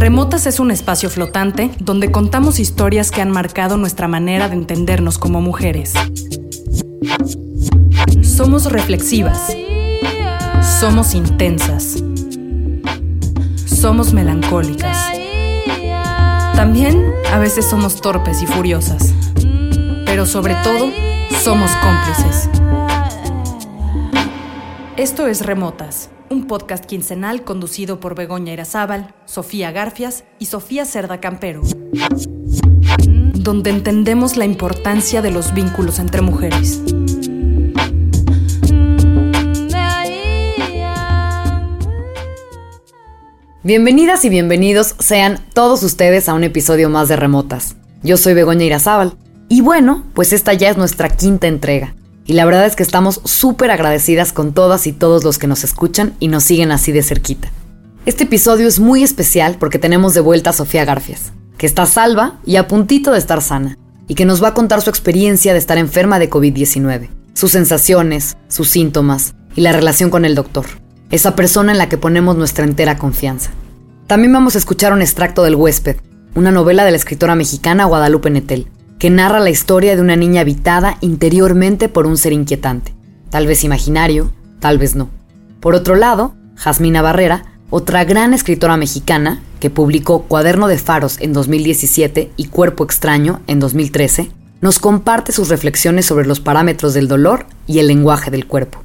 Remotas es un espacio flotante donde contamos historias que han marcado nuestra manera de entendernos como mujeres. Somos reflexivas. Somos intensas. Somos melancólicas. También a veces somos torpes y furiosas. Pero sobre todo, somos cómplices. Esto es Remotas, un podcast quincenal conducido por Begoña Irazábal, Sofía Garfias y Sofía Cerda Campero, donde entendemos la importancia de los vínculos entre mujeres. Bienvenidas y bienvenidos sean todos ustedes a un episodio más de Remotas. Yo soy Begoña Irazábal. Y bueno, pues esta ya es nuestra quinta entrega. Y la verdad es que estamos súper agradecidas con todas y todos los que nos escuchan y nos siguen así de cerquita. Este episodio es muy especial porque tenemos de vuelta a Sofía Garfias, que está salva y a puntito de estar sana, y que nos va a contar su experiencia de estar enferma de COVID-19, sus sensaciones, sus síntomas y la relación con el doctor, esa persona en la que ponemos nuestra entera confianza. También vamos a escuchar un extracto del huésped, una novela de la escritora mexicana Guadalupe Netel, que narra la historia de una niña habitada interiormente por un ser inquietante, tal vez imaginario, tal vez no. Por otro lado, Jasmina Barrera, otra gran escritora mexicana, que publicó Cuaderno de Faros en 2017 y Cuerpo Extraño en 2013, nos comparte sus reflexiones sobre los parámetros del dolor y el lenguaje del cuerpo.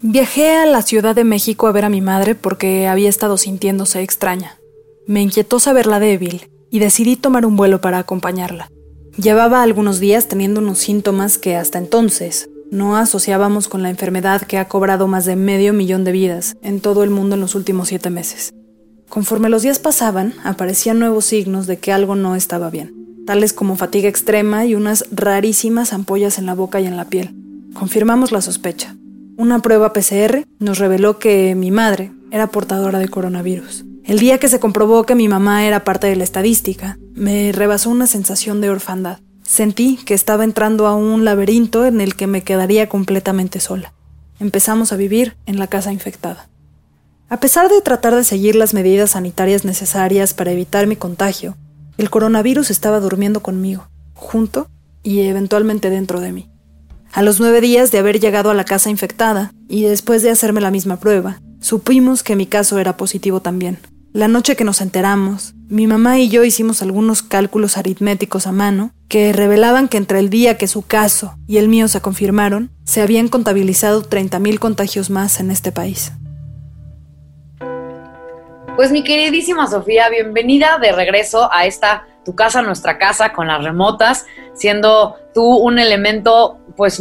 Viajé a la Ciudad de México a ver a mi madre porque había estado sintiéndose extraña. Me inquietó saberla débil y decidí tomar un vuelo para acompañarla. Llevaba algunos días teniendo unos síntomas que hasta entonces no asociábamos con la enfermedad que ha cobrado más de medio millón de vidas en todo el mundo en los últimos siete meses. Conforme los días pasaban, aparecían nuevos signos de que algo no estaba bien, tales como fatiga extrema y unas rarísimas ampollas en la boca y en la piel. Confirmamos la sospecha. Una prueba PCR nos reveló que mi madre era portadora de coronavirus. El día que se comprobó que mi mamá era parte de la estadística, me rebasó una sensación de orfandad. Sentí que estaba entrando a un laberinto en el que me quedaría completamente sola. Empezamos a vivir en la casa infectada. A pesar de tratar de seguir las medidas sanitarias necesarias para evitar mi contagio, el coronavirus estaba durmiendo conmigo, junto y eventualmente dentro de mí. A los nueve días de haber llegado a la casa infectada, y después de hacerme la misma prueba, supimos que mi caso era positivo también. La noche que nos enteramos, mi mamá y yo hicimos algunos cálculos aritméticos a mano que revelaban que entre el día que su caso y el mío se confirmaron, se habían contabilizado 30.000 contagios más en este país. Pues mi queridísima Sofía, bienvenida de regreso a esta tu casa, nuestra casa, con las remotas, siendo tú un elemento pues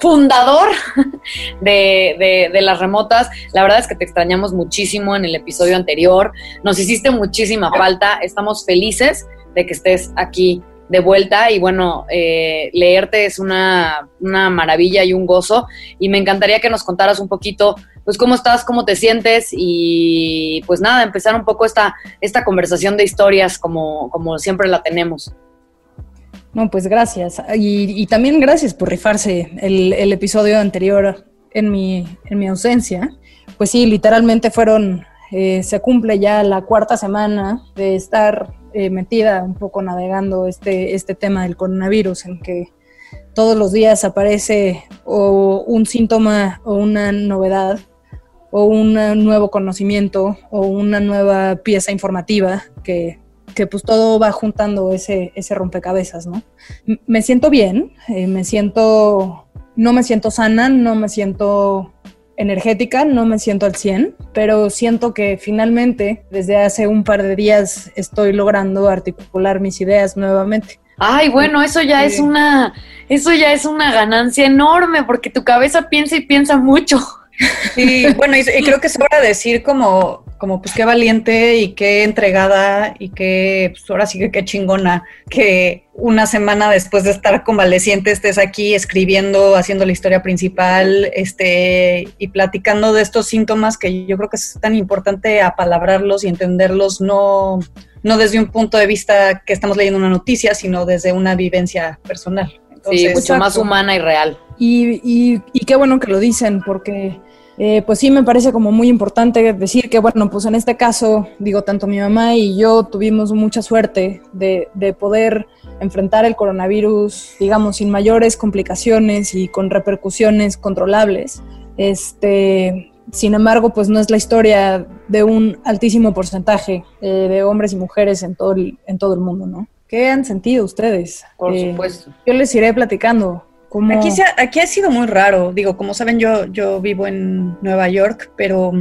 fundador de, de, de, las remotas. La verdad es que te extrañamos muchísimo en el episodio anterior. Nos hiciste muchísima falta. Estamos felices de que estés aquí de vuelta y bueno, eh, leerte es una, una, maravilla y un gozo y me encantaría que nos contaras un poquito pues cómo estás, cómo te sientes y pues nada, empezar un poco esta, esta conversación de historias como, como siempre la tenemos. No, pues gracias. Y, también gracias por rifarse el, el, episodio anterior en mi, en mi ausencia. Pues sí, literalmente fueron, eh, se cumple ya la cuarta semana de estar eh, metida un poco navegando este, este tema del coronavirus, en que todos los días aparece o un síntoma o una novedad o un nuevo conocimiento o una nueva pieza informativa que, que pues todo va juntando ese, ese rompecabezas, ¿no? Me siento bien, eh, me siento, no me siento sana, no me siento energética, no me siento al 100, pero siento que finalmente desde hace un par de días estoy logrando articular mis ideas nuevamente. Ay, bueno, eso ya es una, eso ya es una ganancia enorme, porque tu cabeza piensa y piensa mucho. Sí, bueno, y, creo que sobra decir como, como pues qué valiente y qué entregada y qué, pues ahora sí que qué chingona que una semana después de estar convaleciente estés aquí escribiendo, haciendo la historia principal, este, y platicando de estos síntomas que yo creo que es tan importante apalabrarlos y entenderlos, no, no desde un punto de vista que estamos leyendo una noticia, sino desde una vivencia personal. sí, mucho más humana y real. Y, y, y qué bueno que lo dicen, porque eh, pues sí me parece como muy importante decir que, bueno, pues en este caso, digo, tanto mi mamá y yo tuvimos mucha suerte de, de poder enfrentar el coronavirus, digamos, sin mayores complicaciones y con repercusiones controlables. Este, sin embargo, pues no es la historia de un altísimo porcentaje eh, de hombres y mujeres en todo, el, en todo el mundo, ¿no? ¿Qué han sentido ustedes? Por eh, supuesto. Yo les iré platicando Aquí, ha, aquí sido muy raro. Digo, como saben, yo, yo vivo en Nueva York, pero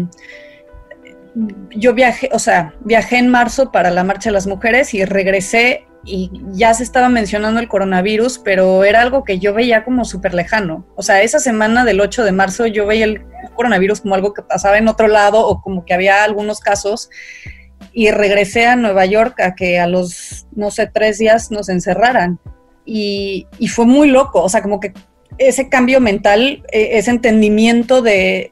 yo viajé, o sea, viajé en marzo para la Marcha de las Mujeres y regresé y ya se estaba mencionando el coronavirus, pero era algo que yo veía como súper lejano. O sea, esa semana del 8 de marzo yo veía el coronavirus como algo que pasaba en otro lado o como que había algunos casos y regresé a Nueva York a que a los, no sé, tres días nos encerraran y, fue muy loco, o sea, como que ese cambio mental, e, ese entendimiento de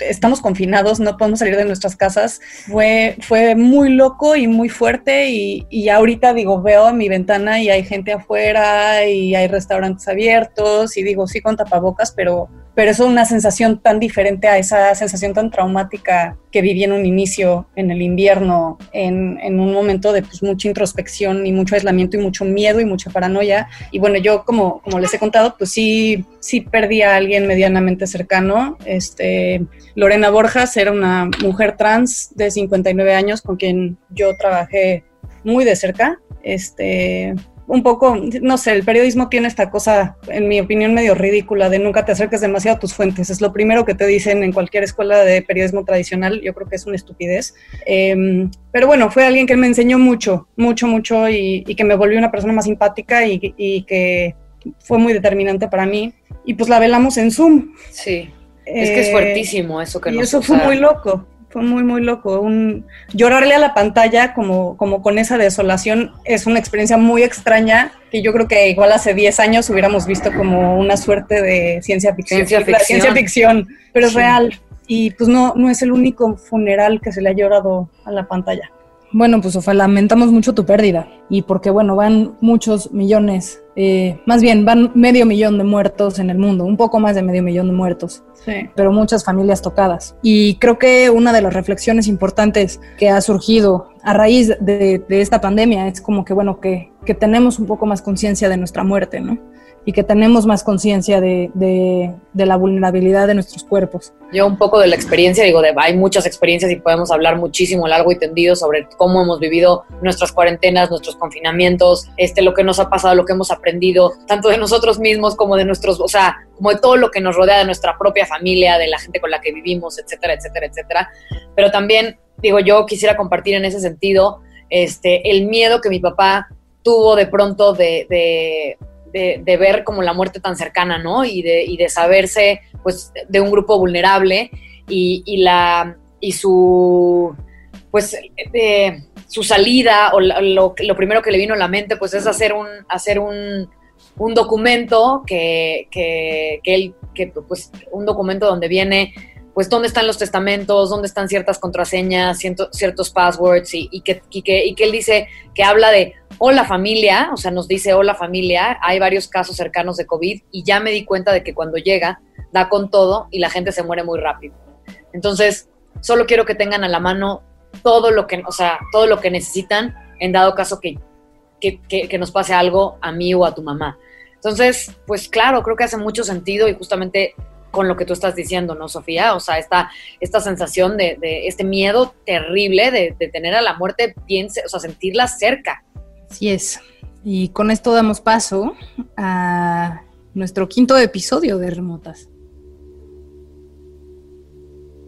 estamos confinados, no podemos salir de nuestras casas, fue, fue muy loco y muy fuerte y, y, ahorita digo, veo a mi ventana y hay gente afuera y hay restaurantes abiertos y digo, sí con tapabocas, pero pero es una sensación tan diferente a esa sensación tan traumática que viví en un inicio, en el invierno, en, en, un momento de pues, mucha introspección y mucho aislamiento y mucho miedo y mucha paranoia. Y bueno, yo como, como les he contado, pues sí, sí perdí a alguien medianamente cercano. Este, Lorena Borjas era una mujer trans de 59 años con quien yo trabajé muy de cerca. Este, un poco, no sé, el periodismo tiene esta cosa, en mi opinión, medio ridícula de nunca te acerques demasiado a tus fuentes. Es lo primero que te dicen en cualquier escuela de periodismo tradicional. Yo creo que es una estupidez. Em, pero bueno, fue alguien que me enseñó mucho, mucho, mucho y, que me volvió una persona más simpática y, que fue muy determinante para mí. Y pues la velamos en Zoom. Sí. es que es eh, fuertísimo eso que y eso fue muy loco fue muy, muy loco. Un, llorarle a la pantalla como, como con esa desolación es una experiencia muy extraña que yo creo que igual hace 10 años hubiéramos visto como una suerte de ciencia ficción. Ciencia ficción. pero es real. Y pues no, no es el único funeral que se le ha llorado a la pantalla. Bueno, pues Ofa, lamentamos mucho tu pérdida y porque, bueno, van muchos millones, eh, más bien van medio millón de muertos en el mundo, un poco más de medio millón de muertos, sí. pero muchas familias tocadas. Y creo que una de las reflexiones importantes que ha surgido a raíz de, esta pandemia es como que, bueno, que, que tenemos un poco más conciencia de nuestra muerte, ¿no? Y que tenemos más conciencia de, de, la vulnerabilidad de nuestros cuerpos. Yo un poco de la experiencia, digo, de, hay muchas experiencias y podemos hablar muchísimo largo y tendido sobre cómo hemos vivido nuestras cuarentenas, nuestros confinamientos, este, lo que nos ha pasado, lo que hemos aprendido, tanto de nosotros mismos como de nuestros, o sea, como de todo lo que nos rodea de nuestra propia familia, de la gente con la que vivimos, etcétera, etcétera, etcétera. Pero también, digo, yo quisiera compartir en ese sentido este, el miedo que mi papá tuvo de pronto de, de de, ver como la muerte tan cercana, ¿no? Y de, y de saberse, pues, de un grupo vulnerable y, y la, y su, pues, su salida o lo, lo, primero que le vino a la mente, pues, es hacer un, hacer un, un documento que, que, que él, que, pues, un documento donde viene pues dónde están los testamentos, dónde están ciertas contraseñas, ciertos passwords y, que, y, que, y que él dice que habla de hola familia, o sea, nos dice hola familia, hay varios casos cercanos de COVID y ya me di cuenta de que cuando llega da con todo y la gente se muere muy rápido. Entonces, solo quiero que tengan a la mano todo lo que, o sea, todo lo que necesitan en dado caso que, que, que nos pase algo a mí o a tu mamá. Entonces, pues claro, creo que hace mucho sentido y justamente con lo que tú estás diciendo, ¿no, Sofía? O sea, esta, esta sensación de, este miedo terrible de, de, tener a la muerte bien, o sea, sentirla cerca. Así es. Y con esto damos paso a nuestro quinto episodio de Remotas.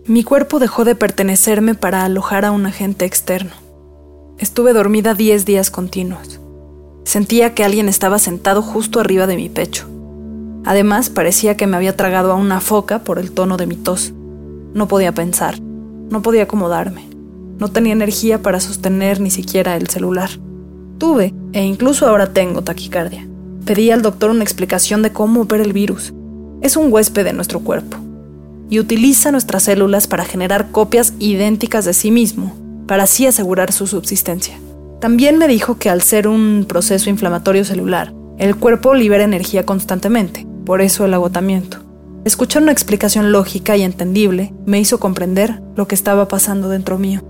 Mi cuerpo dejó de pertenecerme para alojar a un agente externo. Estuve dormida 10 días continuos. Sentía que alguien estaba sentado justo arriba de mi pecho. Además, parecía que me había tragado a una foca por el tono de mi tos. No podía pensar, no podía acomodarme, no tenía energía para sostener ni siquiera el celular. Tuve, e incluso ahora tengo taquicardia. Pedí al doctor una explicación de cómo opera el virus. Es un huésped de nuestro cuerpo y utiliza nuestras células para generar copias idénticas de sí mismo, para así asegurar su subsistencia. También me dijo que al ser un proceso inflamatorio celular, el cuerpo libera energía constantemente, por eso el agotamiento. Escuchar una explicación lógica y entendible me hizo comprender lo que estaba pasando dentro mío.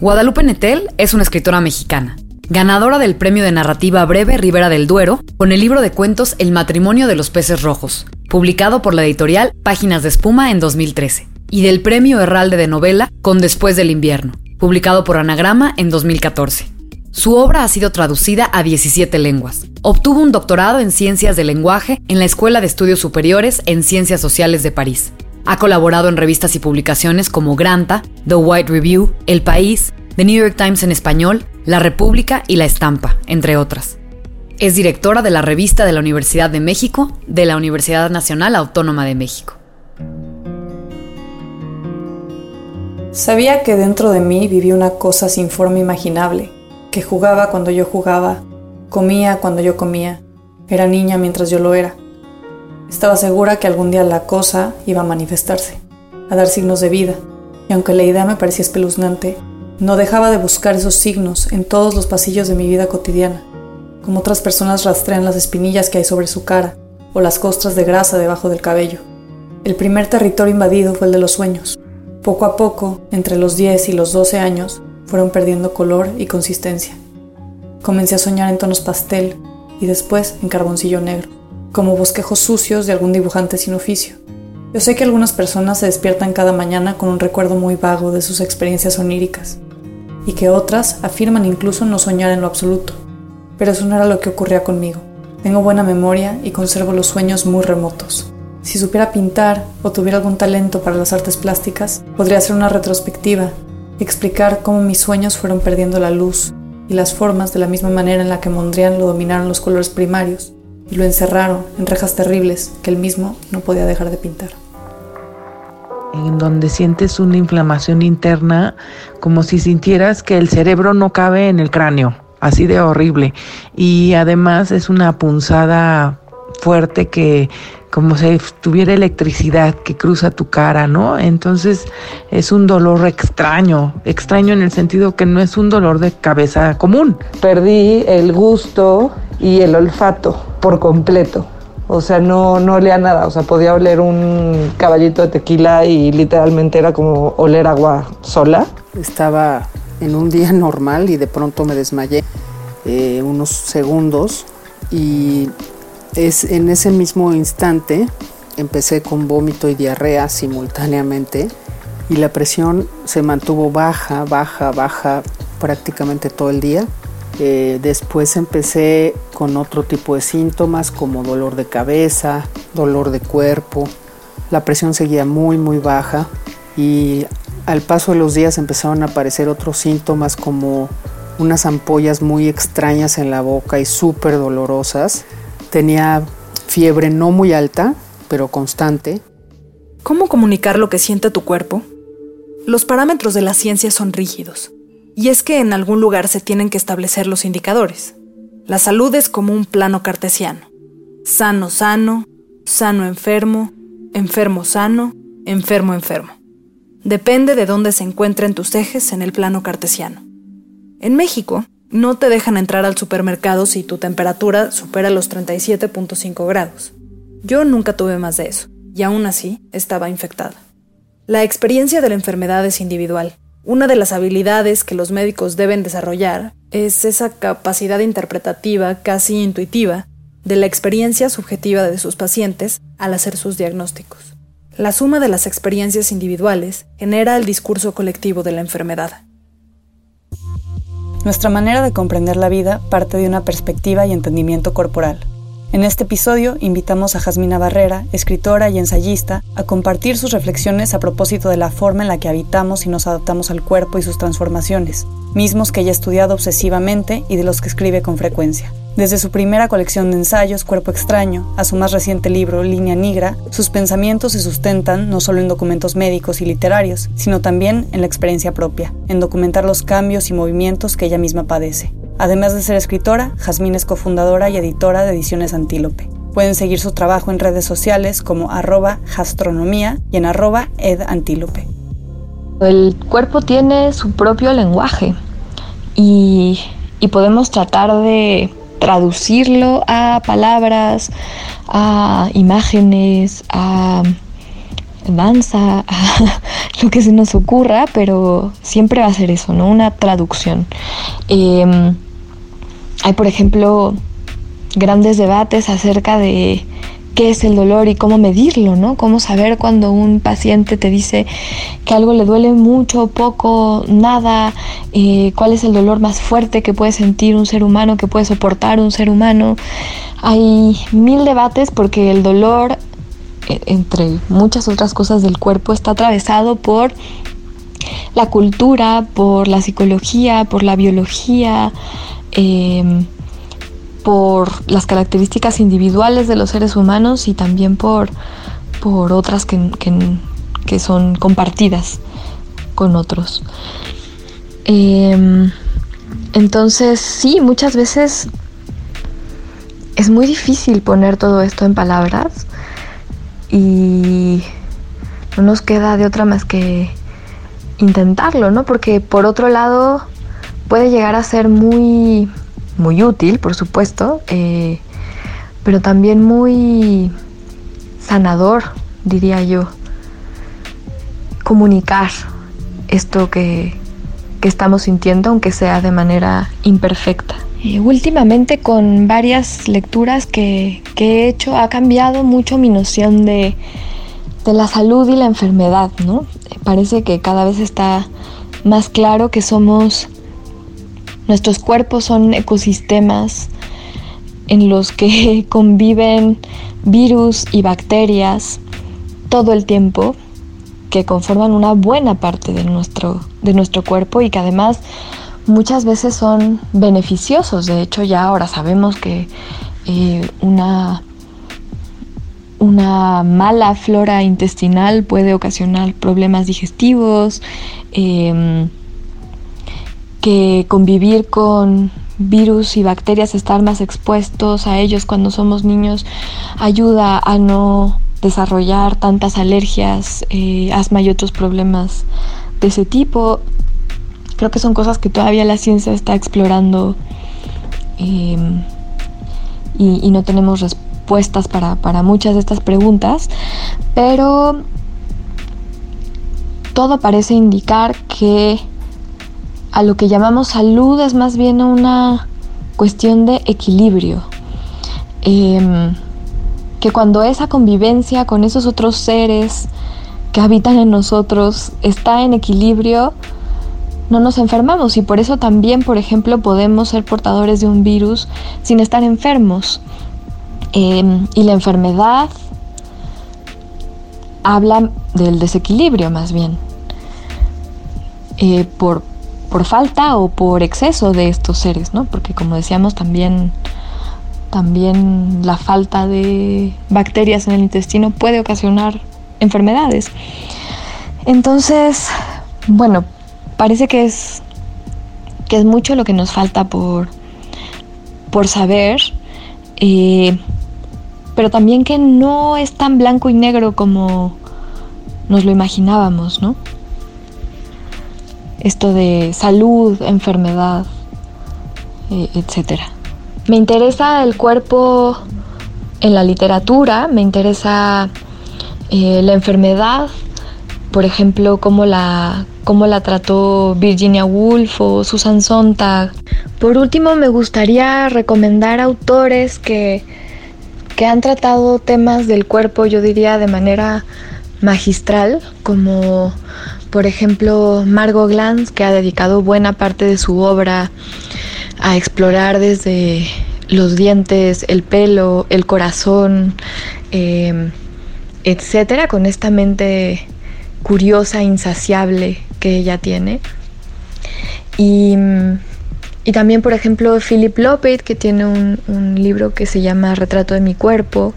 Guadalupe Netel es una escritora mexicana, ganadora del premio de narrativa breve Rivera del Duero con el libro de cuentos El matrimonio de los peces rojos, publicado por la editorial Páginas de Espuma en 2013, y del premio Herralde de novela con Después del invierno, publicado por Anagrama en 2014. Su obra ha sido traducida a 17 lenguas. Obtuvo un doctorado en Ciencias del Lenguaje en la Escuela de Estudios Superiores en Ciencias Sociales de París. Ha colaborado en revistas y publicaciones como Granta, The White Review, El País, The New York Times en español, La República y La Estampa, entre otras. Es directora de la revista de la Universidad de México de la Universidad Nacional Autónoma de México. Sabía que dentro de mí vivía una cosa sin forma imaginable, que jugaba cuando yo jugaba, comía cuando yo comía, era niña mientras yo lo era. Estaba segura que algún día la cosa iba a manifestarse, a dar signos de vida, y aunque la idea me parecía espeluznante, no dejaba de buscar esos signos en todos los pasillos de mi vida cotidiana, como otras personas rastrean las espinillas que hay sobre su cara o las costras de grasa debajo del cabello. El primer territorio invadido fue el de los sueños. Poco a poco, entre los 10 y los 12 años, fueron perdiendo color y consistencia. Comencé a soñar en tonos pastel y después en carboncillo negro como bosquejos sucios de algún dibujante sin oficio. Yo sé que algunas personas se despiertan cada mañana con un recuerdo muy vago de sus experiencias oníricas, y que otras afirman incluso no soñar en lo absoluto, pero eso no era lo que ocurría conmigo. Tengo buena memoria y conservo los sueños muy remotos. Si supiera pintar o tuviera algún talento para las artes plásticas, podría hacer una retrospectiva y explicar cómo mis sueños fueron perdiendo la luz y las formas de la misma manera en la que Mondrian lo dominaron los colores primarios y lo encerraron en rejas terribles que él mismo no podía dejar de pintar. En donde sientes una inflamación interna como si sintieras que el cerebro no cabe en el cráneo, así de horrible. Y además es una punzada fuerte que como si tuviera electricidad que cruza tu cara, ¿no? Entonces es un dolor extraño, extraño en el sentido que no es un dolor de cabeza común. Perdí el gusto y el olfato por completo. O sea, no, no olía nada. O sea, podía oler un caballito de tequila y literalmente era como oler agua sola. Estaba en un día normal y de pronto me desmayé eh, unos segundos y es en ese mismo instante empecé con vómito y diarrea simultáneamente y la presión se mantuvo baja, baja, baja prácticamente todo el día. Eh, después empecé con otro tipo de síntomas como dolor de cabeza, dolor de cuerpo. La presión seguía muy, muy baja y al paso de los días empezaron a aparecer otros síntomas como unas ampollas muy extrañas en la boca y súper dolorosas. Tenía fiebre no muy alta, pero constante. ¿Cómo comunicar lo que siente tu cuerpo? Los parámetros de la ciencia son rígidos, y es que en algún lugar se tienen que establecer los indicadores. La salud es como un plano cartesiano. Sano, sano, sano, enfermo, enfermo, sano, enfermo, enfermo. Depende de dónde se encuentren tus ejes en el plano cartesiano. En México, no te dejan entrar al supermercado si tu temperatura supera los 37.5 grados. Yo nunca tuve más de eso, y aún así estaba infectada. La experiencia de la enfermedad es individual. Una de las habilidades que los médicos deben desarrollar es esa capacidad interpretativa casi intuitiva de la experiencia subjetiva de sus pacientes al hacer sus diagnósticos. La suma de las experiencias individuales genera el discurso colectivo de la enfermedad. Nuestra manera de comprender la vida parte de una perspectiva y entendimiento corporal. En este episodio invitamos a Jasmina Barrera, escritora y ensayista, a compartir sus reflexiones a propósito de la forma en la que habitamos y nos adaptamos al cuerpo y sus transformaciones, mismos que ella ha estudiado obsesivamente y de los que escribe con frecuencia. Desde su primera colección de ensayos, Cuerpo extraño, a su más reciente libro, Línea Negra, sus pensamientos se sustentan no solo en documentos médicos y literarios, sino también en la experiencia propia, en documentar los cambios y movimientos que ella misma padece. Además de ser escritora, Jazmín es cofundadora y editora de Ediciones Antílope. Pueden seguir su trabajo en redes sociales como arroba gastronomía y en arroba edantílope. El cuerpo tiene su propio lenguaje y, y podemos tratar de traducirlo a palabras, a imágenes, a danza, a lo que se nos ocurra, pero siempre va a ser eso, ¿no? Una traducción. Eh, hay, por ejemplo, grandes debates acerca de qué es el dolor y cómo medirlo, ¿no? Cómo saber cuando un paciente te dice que algo le duele mucho, poco, nada, eh, cuál es el dolor más fuerte que puede sentir un ser humano, que puede soportar un ser humano. Hay mil debates porque el dolor, e, entre muchas otras cosas del cuerpo, está atravesado por la cultura, por la psicología, por la biología, Em, por las características individuales de los seres humanos y también por, por otras que, que, son compartidas con otros. Em, entonces, sí, muchas veces es muy difícil poner todo esto en palabras y no nos queda de otra más que intentarlo, ¿no? Porque por otro lado, puede llegar a ser muy, muy útil, por supuesto, eh, pero también muy sanador, diría yo, comunicar esto que, estamos sintiendo, aunque sea de manera imperfecta. Eh, últimamente con varias lecturas que, he hecho ha cambiado mucho mi noción de, de la salud y la enfermedad, ¿no? Parece que cada vez está más claro que somos Nuestros cuerpos son ecosistemas en los que conviven virus y bacterias todo el tiempo que conforman una buena parte de nuestro, de nuestro cuerpo y que además muchas veces son beneficiosos. De hecho, ya ahora sabemos que eh, una, una mala flora intestinal puede ocasionar problemas digestivos. Em, que convivir con virus y bacterias, estar más expuestos a ellos cuando somos niños, ayuda a no desarrollar tantas alergias, eh, asma y otros problemas de ese tipo. Creo que son cosas que todavía la ciencia está explorando em, y, no tenemos respuestas para, para muchas de estas preguntas, pero todo parece indicar que a lo que llamamos salud es más bien una cuestión de equilibrio. Em, que cuando esa convivencia con esos otros seres que habitan en nosotros está en equilibrio, no nos enfermamos y por eso también, por ejemplo, podemos ser portadores de un virus sin estar enfermos. Em, y la enfermedad habla del desequilibrio más bien. Eh, por, por falta o por exceso de estos seres, ¿no? Porque como decíamos también también la falta de bacterias en el intestino puede ocasionar enfermedades. Entonces, bueno, parece que es que es mucho lo que nos falta por por saber, eh, pero también que no es tan blanco y negro como nos lo imaginábamos, ¿no? Esto de salud, enfermedad, eh, etc. Me interesa el cuerpo en la literatura, me interesa eh, la enfermedad, por ejemplo, cómo la, cómo la trató Virginia Woolf o Susan Sontag. Por último, me gustaría recomendar autores que, que han tratado temas del cuerpo, yo diría, de manera magistral, como por ejemplo, Margot Glantz, que ha dedicado buena parte de su obra a explorar desde los dientes, el pelo, el corazón, em, etcétera, con esta mente curiosa, insaciable que ella tiene. Y, también, por ejemplo, Philip Lopet, que tiene un, libro que se llama Retrato de mi cuerpo.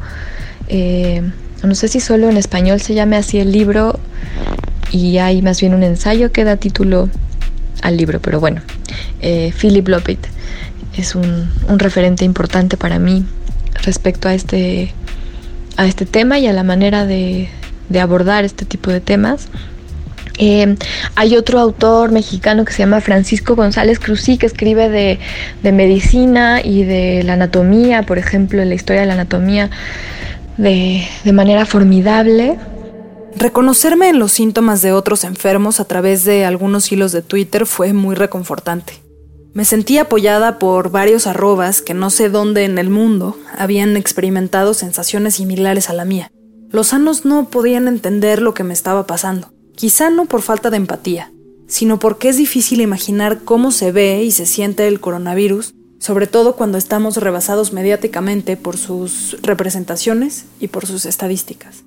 Eh, no sé si solo en español se llame así el libro y hay más bien un ensayo que da título al libro, pero bueno, eh, Philip Lopet es un, referente importante para mí respecto a este, a este tema y a la manera de, abordar este tipo de temas. Eh, hay otro autor mexicano que se llama Francisco González Cruzí que escribe de, de, medicina y de la anatomía, por ejemplo, la historia de la anatomía de, de manera formidable. Reconocerme en los síntomas de otros enfermos a través de algunos hilos de Twitter fue muy reconfortante. Me sentí apoyada por varios arrobas que no sé dónde en el mundo habían experimentado sensaciones similares a la mía. Los sanos no podían entender lo que me estaba pasando, quizá no por falta de empatía, sino porque es difícil imaginar cómo se ve y se siente el coronavirus, sobre todo cuando estamos rebasados mediáticamente por sus representaciones y por sus estadísticas.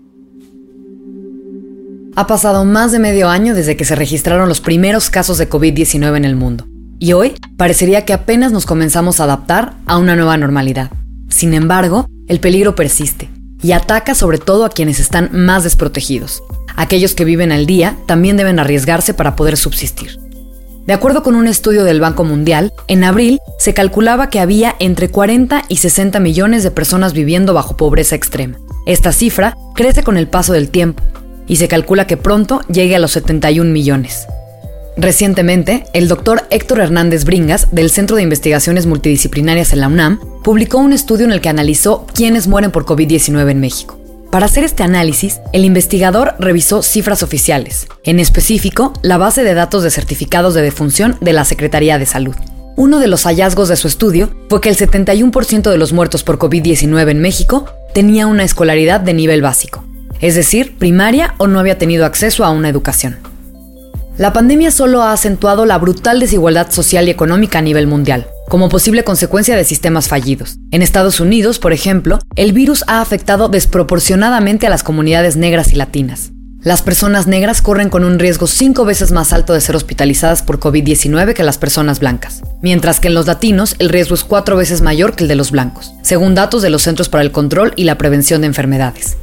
Ha pasado más de medio año desde que se registraron los primeros casos de COVID-19 en el mundo. Y hoy parecería que apenas nos comenzamos a adaptar a una nueva normalidad. Sin embargo, el peligro persiste y ataca sobre todo a quienes están más desprotegidos. Aquellos que viven al día también deben arriesgarse para poder subsistir. De acuerdo con un estudio del Banco Mundial, en abril se calculaba que había entre 40 y 60 millones de personas viviendo bajo pobreza extrema. Esta cifra crece con el paso del tiempo y se calcula que pronto llegue a los 71 millones. Recientemente, el doctor Héctor Hernández Bringas, del Centro de Investigaciones Multidisciplinarias en la UNAM, publicó un estudio en el que analizó quiénes mueren por COVID-19 en México. Para hacer este análisis, el investigador revisó cifras oficiales, en específico, la base de datos de certificados de defunción de la Secretaría de Salud. Uno de los hallazgos de su estudio fue que el 71% de los muertos por COVID-19 en México tenía una escolaridad de nivel básico, es decir, primaria o no había tenido acceso a una educación. La pandemia solo ha acentuado la brutal desigualdad social y económica a nivel mundial, como posible consecuencia de sistemas fallidos. En Estados Unidos, por ejemplo, el virus ha afectado desproporcionadamente a las comunidades negras y latinas. Las personas negras corren con un riesgo cinco veces más alto de ser hospitalizadas por COVID-19 que las personas blancas, mientras que en los latinos el riesgo es cuatro veces mayor que el de los blancos, según datos de los Centros para el Control y la Prevención de Enfermedades.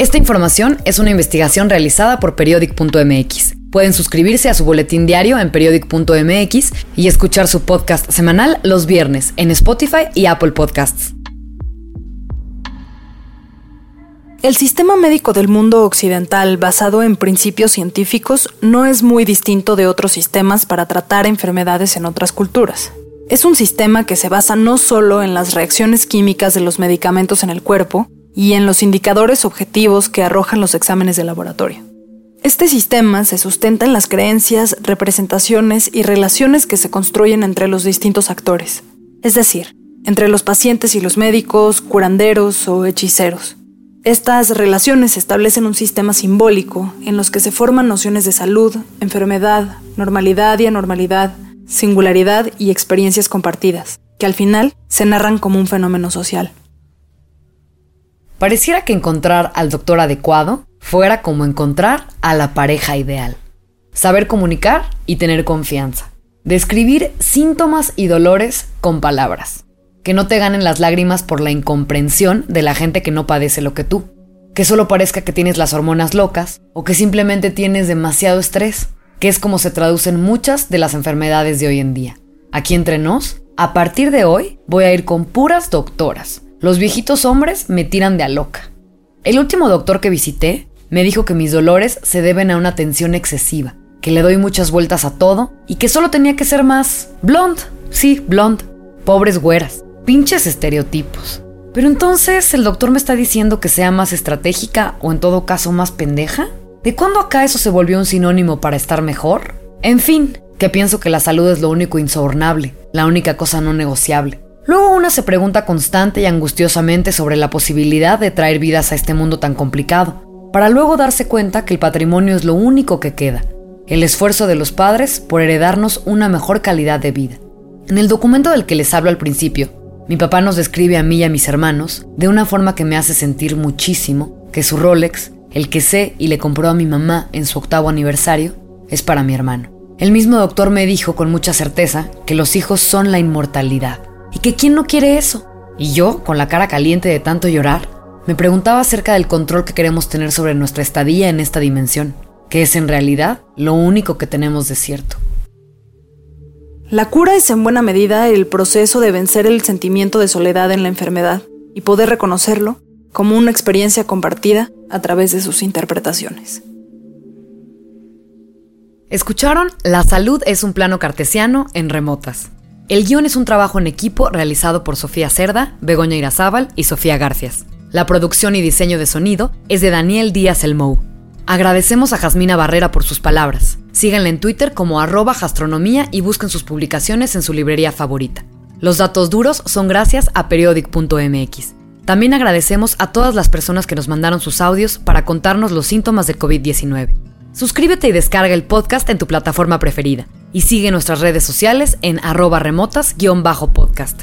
Esta información es una investigación realizada por periodic.mx Pueden suscribirse a su boletín diario en periodic.mx y escuchar su podcast semanal los viernes en Spotify y Apple Podcasts. El sistema médico del mundo occidental basado en principios científicos no es muy distinto de otros sistemas para tratar enfermedades en otras culturas. Es un sistema que se basa no solo en las reacciones químicas de los medicamentos en el cuerpo y en los indicadores objetivos que arrojan los exámenes de laboratorio. Este sistema se sustenta en las creencias, representaciones y relaciones que se construyen entre los distintos actores, es decir, entre los pacientes y los médicos, curanderos o hechiceros. Estas relaciones establecen un sistema simbólico en los que se forman nociones de salud, enfermedad, normalidad y anormalidad, singularidad y experiencias compartidas, que al final se narran como un fenómeno social. Pareciera que encontrar al doctor adecuado fuera como encontrar a la pareja ideal. Saber comunicar y tener confianza. Describir síntomas y dolores con palabras. Que no te ganen las lágrimas por la incomprensión de la gente que no padece lo que tú. Que solo parezca que tienes las hormonas locas o que simplemente tienes demasiado estrés, que es como se traducen muchas de las enfermedades de hoy en día. Aquí entre nos, a partir de hoy voy a ir con puras doctoras. Los viejitos hombres me tiran de a loca. El último doctor que visité me dijo que mis dolores se deben a una tensión excesiva, que le doy muchas vueltas a todo y que solo tenía que ser más blonde. Sí, blonde. Pobres güeras. Pinches estereotipos. Pero entonces el doctor me está diciendo que sea más estratégica o en todo caso más pendeja. ¿De cuándo acá eso se volvió un sinónimo para estar mejor? En fin, que pienso que la salud es lo único insobornable, la única cosa no negociable. Luego una se pregunta constante y angustiosamente sobre la posibilidad de traer vidas a este mundo tan complicado, para luego darse cuenta que el patrimonio es lo único que queda, el esfuerzo de los padres por heredarnos una mejor calidad de vida. En el documento del que les hablo al principio, Mi papá nos describe a mí y a mis hermanos de una forma que me hace sentir muchísimo que su Rolex, el que sé y le compró a mi mamá en su octavo aniversario, es para mi hermano. El mismo doctor me dijo con mucha certeza que los hijos son la inmortalidad y que quién no quiere eso. Y yo, con la cara caliente de tanto llorar, me preguntaba acerca del control que queremos tener sobre nuestra estadía en esta dimensión, que es en realidad lo único que tenemos de cierto. La cura es en buena medida el proceso de vencer el sentimiento de soledad en la enfermedad y poder reconocerlo como una experiencia compartida a través de sus interpretaciones. Escucharon La salud es un plano cartesiano en remotas. El guion es un trabajo en equipo realizado por Sofía Cerda, Begoña Irazábal y Sofía Garcias. La producción y diseño de sonido es de Daniel Díaz Elmou. Agradecemos a Jasmina Barrera por sus palabras. Síganla en Twitter como arroba gastronomía y busquen sus publicaciones en su librería favorita. Los datos duros son gracias a periodic.mx. También agradecemos a todas las personas que nos mandaron sus audios para contarnos los síntomas de COVID-19. Suscríbete y descarga el podcast en tu plataforma preferida. Y sigue nuestras redes sociales en arroba remotas-podcast.